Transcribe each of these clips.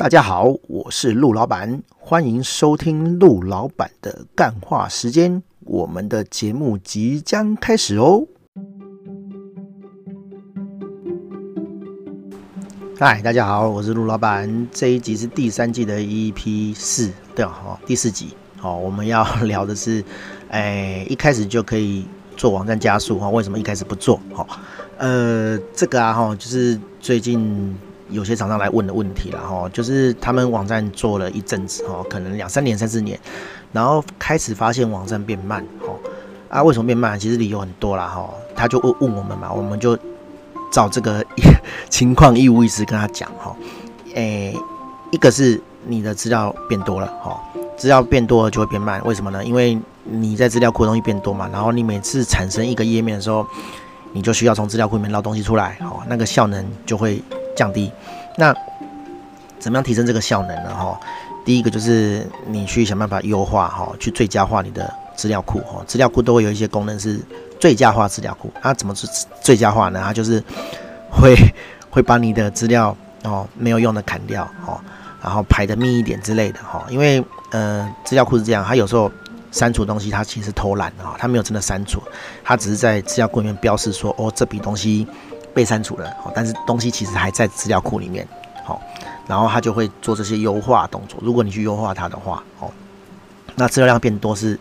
大家好，我是陆老板，欢迎收听陆老板的干话时间。我们的节目即将开始哦。嗨，大家好，我是陆老板。这一集是第三季的 EP 四，对哦，第四集。好，我们要聊的是，哎，一开始就可以做网站加速哈？为什么一开始不做？好，呃，这个啊哈，就是最近。有些厂商来问的问题了哈，就是他们网站做了一阵子哈，可能两三年、三四年，然后开始发现网站变慢哈。啊，为什么变慢？其实理由很多啦哈。他就问问我们嘛，我们就照这个 情况一五一十跟他讲哈。诶，一个是你的资料变多了哈，资料变多了就会变慢，为什么呢？因为你在资料库的东西变多嘛，然后你每次产生一个页面的时候，你就需要从资料库里面捞东西出来，哈，那个效能就会。降低，那怎么样提升这个效能呢？哈，第一个就是你去想办法优化哈，去最佳化你的资料库哈。资料库都会有一些功能是最佳化资料库，它怎么是最佳化呢？它就是会会把你的资料哦没有用的砍掉哦，然后排得密一点之类的哈。因为呃资料库是这样，它有时候删除东西它其实偷懒啊，它没有真的删除，它只是在资料库里面标示说哦这笔东西。被删除了，好但是东西其实还在资料库里面，好，然后他就会做这些优化动作。如果你去优化它的话，哦，那资料量变多是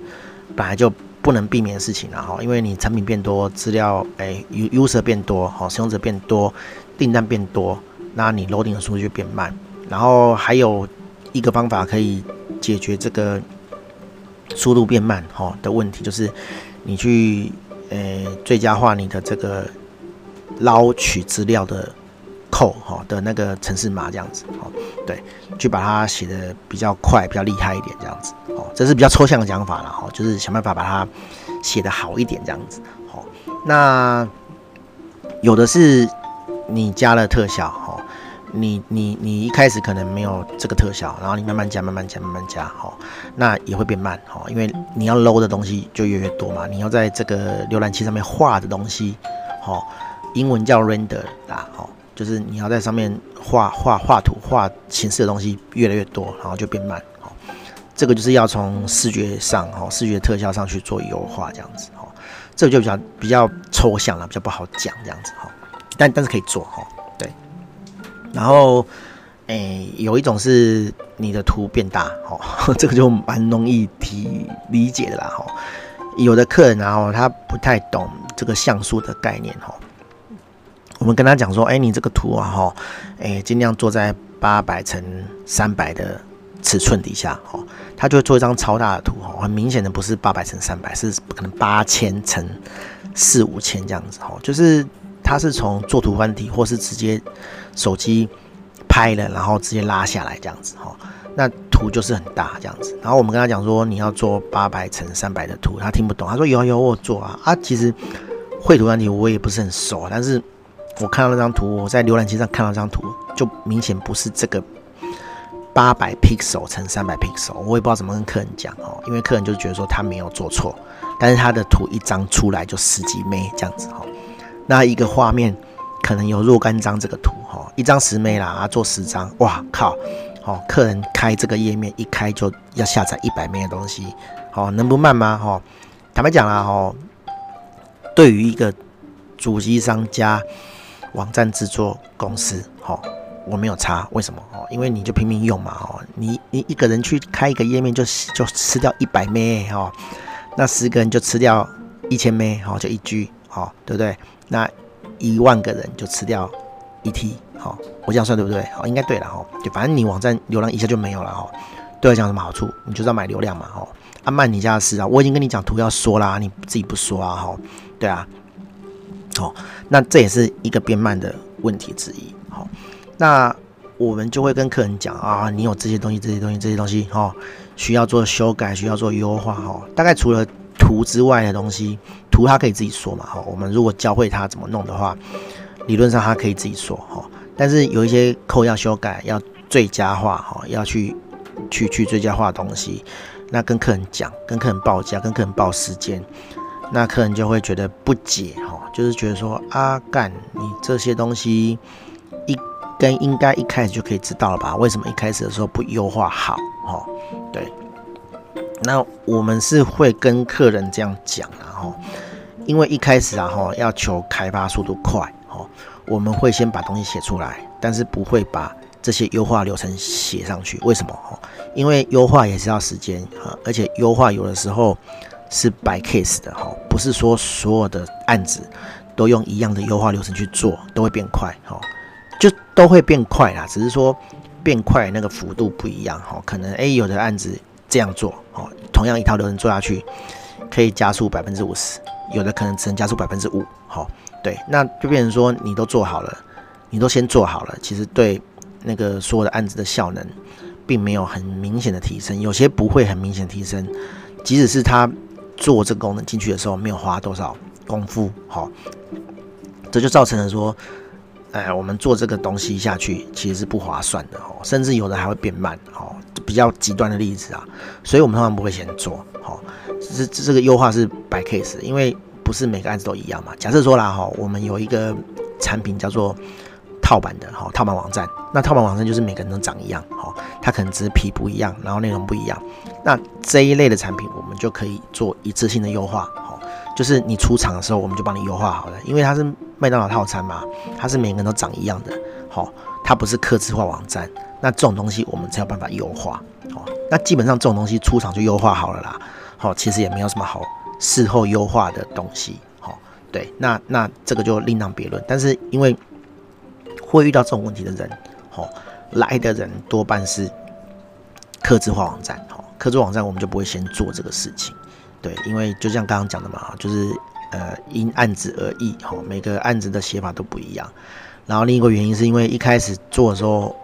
本来就不能避免的事情了哈，因为你产品变多，资料诶，user 变多，好，使用者变多，订单变多，那你 loading 的速度就变慢。然后还有一个方法可以解决这个速度变慢哈的问题，就是你去诶最佳化你的这个。捞取资料的扣哈的那个城市码这样子哦，对，去把它写的比较快、比较厉害一点这样子哦，这是比较抽象的讲法了哈，就是想办法把它写得好一点这样子哦。那有的是你加了特效哈，你你你一开始可能没有这个特效，然后你慢慢加、慢慢加、慢慢加哈，那也会变慢哈，因为你要 load 的东西就越越多嘛，你要在这个浏览器上面画的东西哈。英文叫 render 啦，哦，就是你要在上面画画画图、画形式的东西越来越多，然后就变慢，哦，这个就是要从视觉上，哈，视觉特效上去做优化，这样子，哈，这个就比较比较抽象了，比较不好讲，这样子，哈，但但是可以做，哈，对，然后，诶、有一种是你的图变大，哈，这个就蛮容易提理解的啦，哈，有的客人然后他不太懂这个像素的概念，哈。我们跟他讲说，哎，你这个图啊，哈，哎，尽量做在八百乘三百的尺寸底下，哈，他就会做一张超大的图，哈，很明显的不是八百乘三百，是可能八千乘四五千这样子，哈，就是他是从做图软体或是直接手机拍了，然后直接拉下来这样子，哈，那图就是很大这样子。然后我们跟他讲说，你要做八百乘三百的图，他听不懂，他说有有我做啊，啊，其实绘图问题我也不是很熟，但是。我看到那张图，我在浏览器上看到这张图，就明显不是这个八百 pixel 乘三百 pixel，我也不知道怎么跟客人讲哦，因为客人就觉得说他没有做错，但是他的图一张出来就十几枚这样子哈，那一个画面可能有若干张这个图哈，一张十枚啦，啊做十张，哇靠，哦，客人开这个页面一开就要下载一百枚的东西，好，能不慢吗？哈，坦白讲啦，哈，对于一个主机商家。网站制作公司，哈，我没有差，为什么？哦，因为你就拼命用嘛，哦，你你一个人去开一个页面就就吃掉一百咩？哦，那十个人就吃掉一千咩？哦，就一 G，哈，对不对？那一万个人就吃掉一 T，哈，我这样算对不对？好，应该对了，哈，就反正你网站流量一下就没有了，哈，对我讲什么好处？你就是要买流量嘛，哈，阿曼你家的事啊，我已经跟你讲图要说啦，你自己不说啊，哈，对啊。好，那这也是一个变慢的问题之一。好，那我们就会跟客人讲啊，你有这些东西，这些东西，这些东西，哈，需要做修改，需要做优化，哈。大概除了图之外的东西，图他可以自己说嘛，哈。我们如果教会他怎么弄的话，理论上他可以自己说，哈。但是有一些扣要修改，要最佳化，哈，要去去去最佳化的东西，那跟客人讲，跟客人报价，跟客人报时间，那客人就会觉得不解，哈。就是觉得说，啊、干，你这些东西一跟应该一开始就可以知道了吧？为什么一开始的时候不优化好？哈，对。那我们是会跟客人这样讲啊，哈，因为一开始啊，哈，要求开发速度快，哈，我们会先把东西写出来，但是不会把这些优化流程写上去。为什么？哈，因为优化也是要时间啊，而且优化有的时候是 by case 的，哈，不是说所有的案子都用一样的优化流程去做都会变快，哈，就都会变快啦，只是说变快那个幅度不一样，哈，可能诶有的案子。这样做哦，同样一套流程做下去，可以加速百分之五十，有的可能只能加速百分之五。好，对，那就变成说你都做好了，你都先做好了，其实对那个所有的案子的效能，并没有很明显的提升，有些不会很明显提升，即使是他做这个功能进去的时候，没有花多少功夫，好，这就造成了说，哎，我们做这个东西下去其实是不划算的哦，甚至有的还会变慢哦。比较极端的例子啊，所以我们通常不会先做，好，这这这个优化是白 case，因为不是每个案子都一样嘛。假设说啦，哈，我们有一个产品叫做套版的，哈，套版网站，那套版网站就是每个人都长一样，哈，它可能只是皮不一样，然后内容不一样。那这一类的产品，我们就可以做一次性的优化，哈，就是你出厂的时候，我们就帮你优化好了，因为它是麦当劳套餐嘛，它是每个人都长一样的，好，它不是客制化网站。那这种东西我们才有办法优化，哦，那基本上这种东西出厂就优化好了啦，好，其实也没有什么好事后优化的东西，好，对，那那这个就另当别论。但是因为会遇到这种问题的人，好，来的人多半是客制化网站，好，客座网站我们就不会先做这个事情，对，因为就像刚刚讲的嘛，就是呃因案子而异，哈，每个案子的写法都不一样。然后另一个原因是因为一开始做的时候。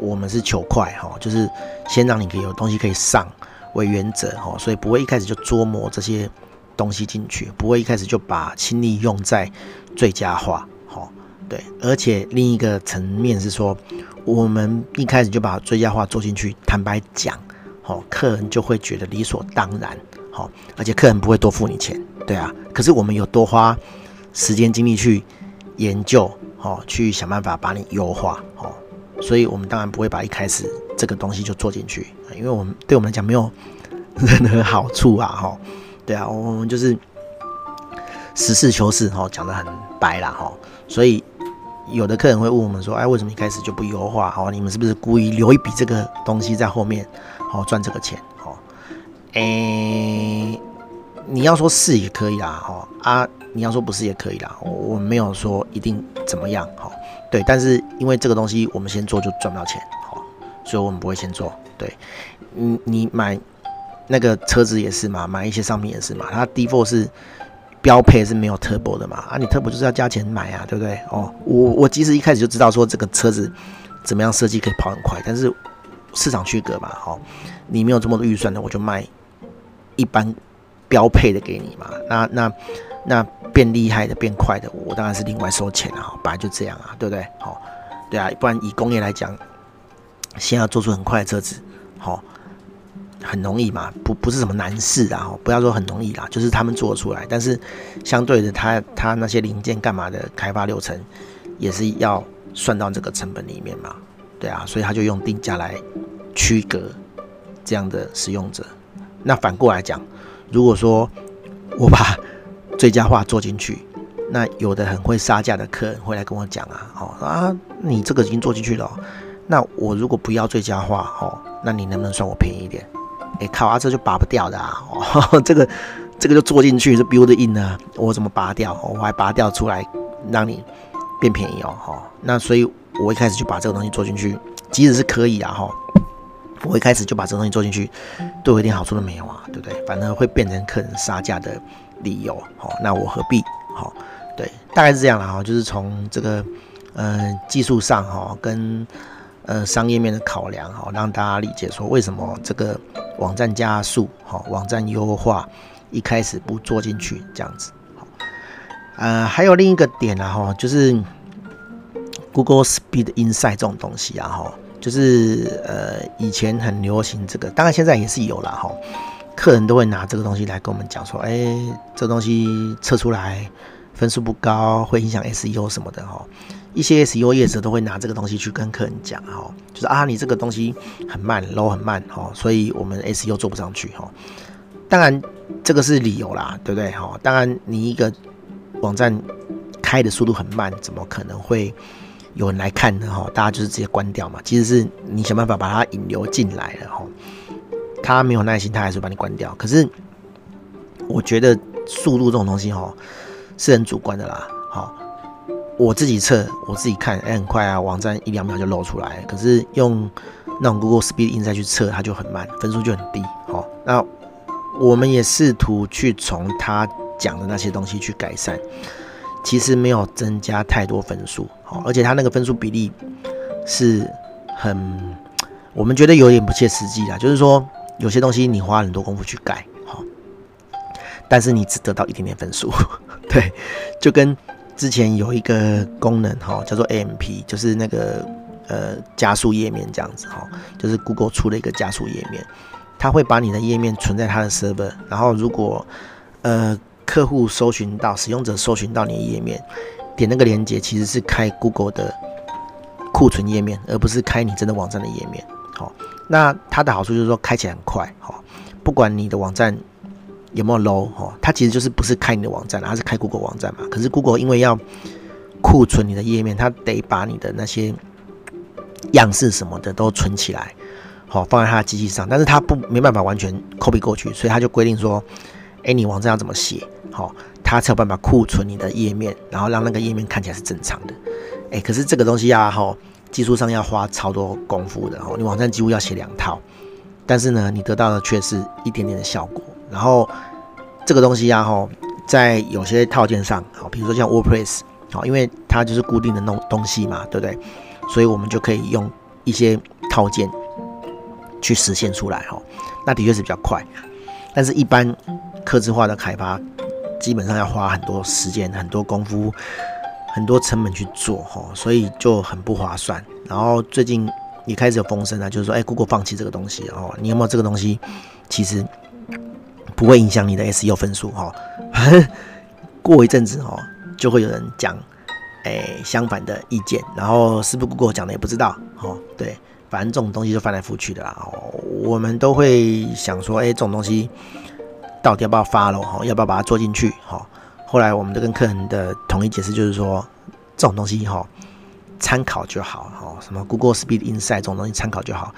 我们是求快哈，就是先让你可以有东西可以上为原则哈，所以不会一开始就琢磨这些东西进去，不会一开始就把精力用在最佳化哈。对，而且另一个层面是说，我们一开始就把最佳化做进去，坦白讲，好，客人就会觉得理所当然好，而且客人不会多付你钱，对啊。可是我们有多花时间精力去研究好，去想办法把你优化好。所以，我们当然不会把一开始这个东西就做进去，因为我们对我们来讲没有 任何好处啊，哈，对啊，我们就是实事求是，哈，讲得很白啦，哈。所以，有的客人会问我们说，哎，为什么一开始就不优化？哈，你们是不是故意留一笔这个东西在后面，好赚这个钱？哦，诶，你要说是也可以啦，哈啊，你要说不是也可以啦，我没有说一定怎么样，哈。对，但是因为这个东西我们先做就赚不到钱，好，所以我们不会先做。对，你你买那个车子也是嘛，买一些商品也是嘛，它 D4 是标配是没有 turbo 的嘛，啊，你 turbo 就是要加钱买啊，对不对？哦，我我其实一开始就知道说这个车子怎么样设计可以跑很快，但是市场区隔嘛，好，你没有这么多预算的，我就卖一般标配的给你嘛，那那那。变厉害的、变快的，我当然是另外收钱啊，本来就这样啊，对不对？好，对啊，不然以工业来讲，先要做出很快的车子，好，很容易嘛，不不是什么难事啊，不要说很容易啦，就是他们做出来，但是相对的，他他那些零件干嘛的开发流程，也是要算到这个成本里面嘛，对啊，所以他就用定价来区隔这样的使用者。那反过来讲，如果说我把 最佳化做进去，那有的很会杀价的客人会来跟我讲啊，哦啊，你这个已经做进去了，那我如果不要最佳化，哦，那你能不能算我便宜一点？哎，卡哇车就拔不掉的啊，哦，这个这个就做进去是 build in 呢，我怎么拔掉？我还拔掉出来让你变便宜哦，哈，那所以我一开始就把这个东西做进去，即使是可以啊，哈，我一开始就把这个东西做进去，对我一点好处都没有啊，对不对？反而会变成客人杀价的。理由好，那我何必好？对，大概是这样了哈，就是从这个呃技术上哈，跟呃商业面的考量哈，让大家理解说为什么这个网站加速哈，网站优化一开始不做进去这样子。好，呃，还有另一个点啊哈，就是 Google Speed Insight 这种东西啊哈，就是呃以前很流行这个，当然现在也是有了哈。客人都会拿这个东西来跟我们讲说，哎，这东西测出来分数不高，会影响 SEO 什么的哈。一些 SEO 业者都会拿这个东西去跟客人讲哈，就是啊，你这个东西很慢，low 很慢哈，所以我们 SEO 做不上去哈。当然这个是理由啦，对不对哈？当然你一个网站开的速度很慢，怎么可能会有人来看呢哈？大家就是直接关掉嘛。其实是你想办法把它引流进来了哈。他没有耐心，他还是把你关掉。可是我觉得速度这种东西哈，是很主观的啦。好。我自己测，我自己看，哎、很快啊，网站一两秒就露出来。可是用那种 Google Speed Insight 去测，它就很慢，分数就很低。好，那我们也试图去从他讲的那些东西去改善，其实没有增加太多分数。好，而且它那个分数比例是很，我们觉得有点不切实际啦。就是说，有些东西你花很多功夫去改，好，但是你只得到一点点分数。对，就跟。之前有一个功能哈，叫做 AMP，就是那个呃加速页面这样子哈，就是 Google 出了一个加速页面，它会把你的页面存在它的 server，然后如果呃客户搜寻到使用者搜寻到你的页面，点那个链接其实是开 Google 的库存页面，而不是开你真的网站的页面。好，那它的好处就是说开起来很快，好，不管你的网站。有没有 low 哈？它其实就是不是开你的网站，它是开 Google 网站嘛。可是 Google 因为要库存你的页面，它得把你的那些样式什么的都存起来，好放在它的机器上。但是它不没办法完全 copy 过去，所以它就规定说，哎，你网站要怎么写，好，它才有办法库存你的页面，然后让那个页面看起来是正常的。哎，可是这个东西呀，哈，技术上要花超多功夫的哦。你网站几乎要写两套，但是呢，你得到的却是一点点的效果。然后这个东西呀，哈，在有些套件上，好，比如说像 WordPress，好，因为它就是固定的东东西嘛，对不对？所以我们就可以用一些套件去实现出来，哈，那的确是比较快。但是，一般客制化的开发，基本上要花很多时间、很多功夫、很多成本去做，哈，所以就很不划算。然后最近也开始有风声啊，就是说，哎，Google 放弃这个东西，哦，你有没有这个东西？其实。不会影响你的 SEO 分数哈，过一阵子哦，就会有人讲，哎，相反的意见，然后是不是 Google 讲的也不知道，哦，对，反正这种东西就翻来覆去的啦，我们都会想说，哎，这种东西到底要不要发了哈，要不要把它做进去哈？后来我们都跟客人的统一解释就是说，这种东西哈，参考就好哈，什么 Google Speed Insight 这种东西参考就好，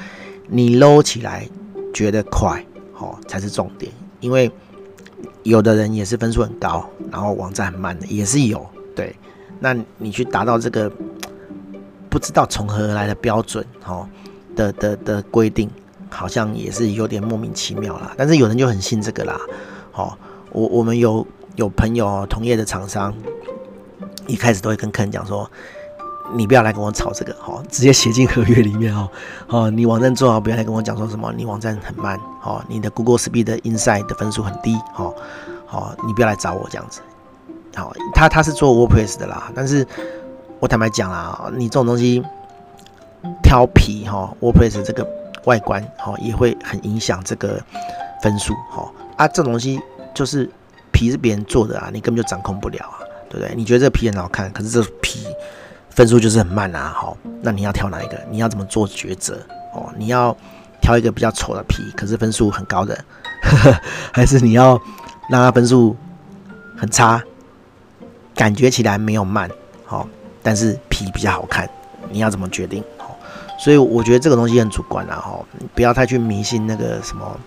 你 load 起来觉得快，好才是重点。因为有的人也是分数很高，然后网站很慢的，也是有。对，那你去达到这个不知道从何而来的标准，哈的的的规定，好像也是有点莫名其妙啦。但是有人就很信这个啦，好，我我们有有朋友同业的厂商，一开始都会跟客人讲说。你不要来跟我吵这个，好，直接写进合约里面哦。哦，你网站做好，不要来跟我讲说什么你网站很慢，哦，你的 Google Speed Inside 的分数很低，好，好，你不要来找我这样子。好，他他是做 WordPress 的啦，但是我坦白讲啦，你这种东西挑皮哈，WordPress 这个外观哈也会很影响这个分数，哈啊，这种东西就是皮是别人做的啊，你根本就掌控不了啊，对不对？你觉得这皮很好看，可是这皮。分数就是很慢啊，好，那你要挑哪一个？你要怎么做抉择？哦，你要挑一个比较丑的皮，可是分数很高的，呵呵，还是你要让它分数很差，感觉起来没有慢，好，但是皮比较好看，你要怎么决定？所以我觉得这个东西很主观啊，哈，不要太去迷信那个什么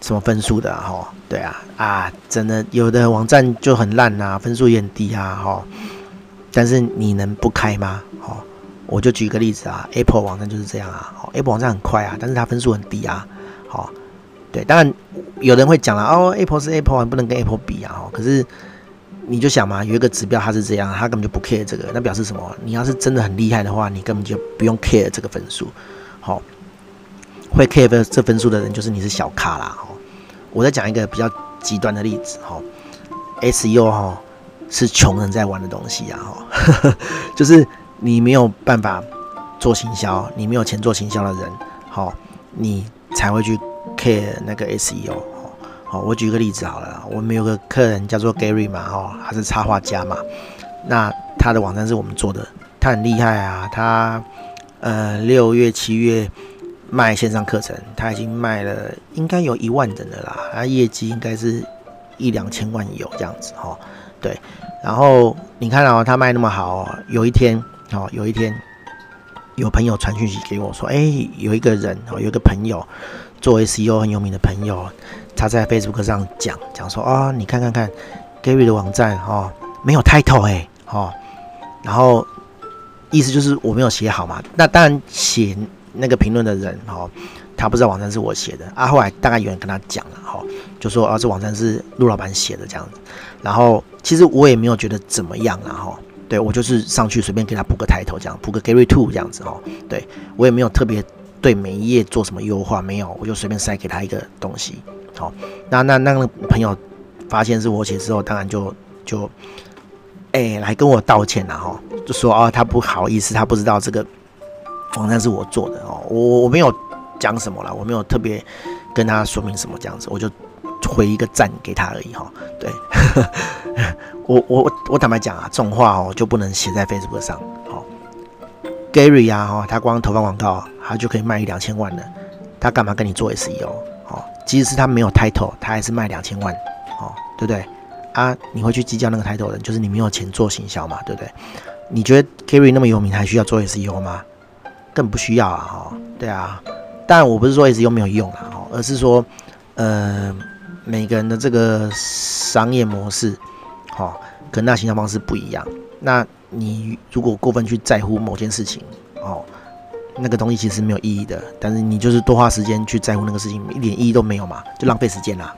什么分数的，哈，对啊，啊，真的有的网站就很烂啊，分数也很低啊，哈。但是你能不开吗？好，我就举个例子啊，Apple 网站就是这样啊。好，Apple 网站很快啊，但是它分数很低啊。好，对，当然有人会讲了哦，Apple 是 Apple，不能跟 Apple 比啊。可是你就想嘛，有一个指标它是这样，它根本就不 care 这个，那表示什么？你要是真的很厉害的话，你根本就不用 care 这个分数。好，会 care 这分数的人就是你是小咖啦。好，我再讲一个比较极端的例子。好，SEO 哈。是穷人在玩的东西啊，哈，就是你没有办法做行销，你没有钱做行销的人，好，你才会去 care 那个 SEO，好，我举个例子好了，我们有个客人叫做 Gary 嘛，哈，他是插画家嘛，那他的网站是我们做的，他很厉害啊，他呃六月七月卖线上课程，他已经卖了应该有一万人了啦，他业绩应该是一两千万有这样子哈，对，然后你看到、哦、他卖那么好，有一天哦，有一天有朋友传讯息给我说，哎，有一个人哦，有个朋友做 SEO 很有名的朋友，他在 Facebook 上讲讲说啊、你看看看 Gary 的网站哦，没有 title 哎，哦。然后意思就是我没有写好嘛，那当然写那个评论的人哈，他不知道网站是我写的啊。后来大概有人跟他讲了哈，就说啊，这网站是陆老板写的这样子。然后其实我也没有觉得怎么样啊哈，对我就是上去随便给他补个抬头这样，补个 Gary Two 这样子哈。对我也没有特别对每一页做什么优化，没有，我就随便塞给他一个东西。好，那那那个朋友发现是我写之后，当然就就。哎、来跟我道歉了哈，就说啊，他不好意思，他不知道这个网站是我做的哦，我我没有讲什么了，我没有特别跟他说明什么这样子，我就回一个赞给他而已哈。对，我我我坦白讲啊，这种话哦就不能写在 Facebook 上。好，Gary 呀哈，他光投放广告，他就可以卖一两千万了，他干嘛跟你做 SEO？即使是他没有 title，他还是卖两千万，哦，对不对？啊，你会去计较那个 title 人，就是你没有钱做行销嘛，对不对？你觉得 Gary 那么有名，还需要做 SEO 吗？更不需要啊，哈，对啊。当然，我不是说 SEO 没有用啊，而是说，呃，每个人的这个商业模式，哈，跟那行销方式不一样。那你如果过分去在乎某件事情，哦，那个东西其实没有意义的。但是你就是多花时间去在乎那个事情，一点意义都没有嘛，就浪费时间啦。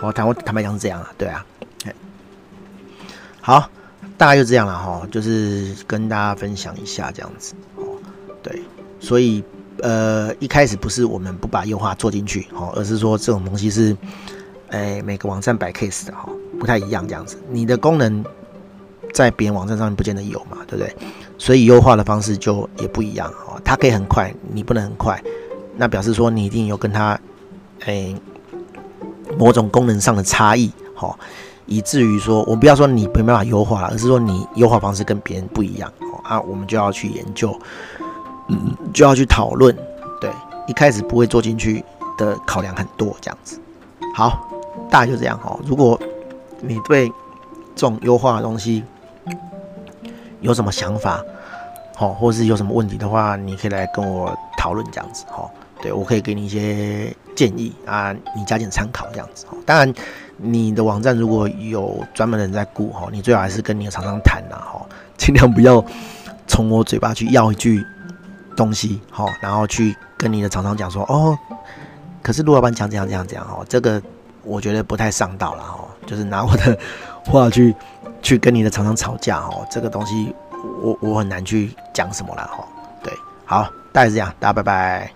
我坦我坦白讲是这样啊，对啊。好，大概就这样了哈，就是跟大家分享一下这样子哦。对，所以呃一开始不是我们不把优化做进去哦，而是说这种东西是诶、欸、每个网站摆 case 的哈，不太一样这样子。你的功能在别人网站上面不见得有嘛，对不对？所以优化的方式就也不一样哦。他可以很快，你不能很快，那表示说你一定有跟他诶、某种功能上的差异哦。以至于说，我不要说你没办法优化，而是说你优化方式跟别人不一样哦啊，我们就要去研究，嗯，就要去讨论，对，一开始不会做进去的考量很多这样子。好，大概就这样哦。如果你对这种优化的东西有什么想法，好，或是有什么问题的话，你可以来跟我讨论这样子，哈，对，我可以给你一些建议啊，你加点参考这样子，当然。你的网站如果有专门的人在顾哈，你最好还是跟你的厂商谈呐哈，尽量不要从我嘴巴去要一句东西哈，然后去跟你的厂商讲说哦，可是陆老板讲这样这样这样哈，这个我觉得不太上道了哈，就是拿我的或者去去跟你的厂商吵架哦，这个东西我我很难去讲什么了哈，对，好，大概是这样，大家拜拜。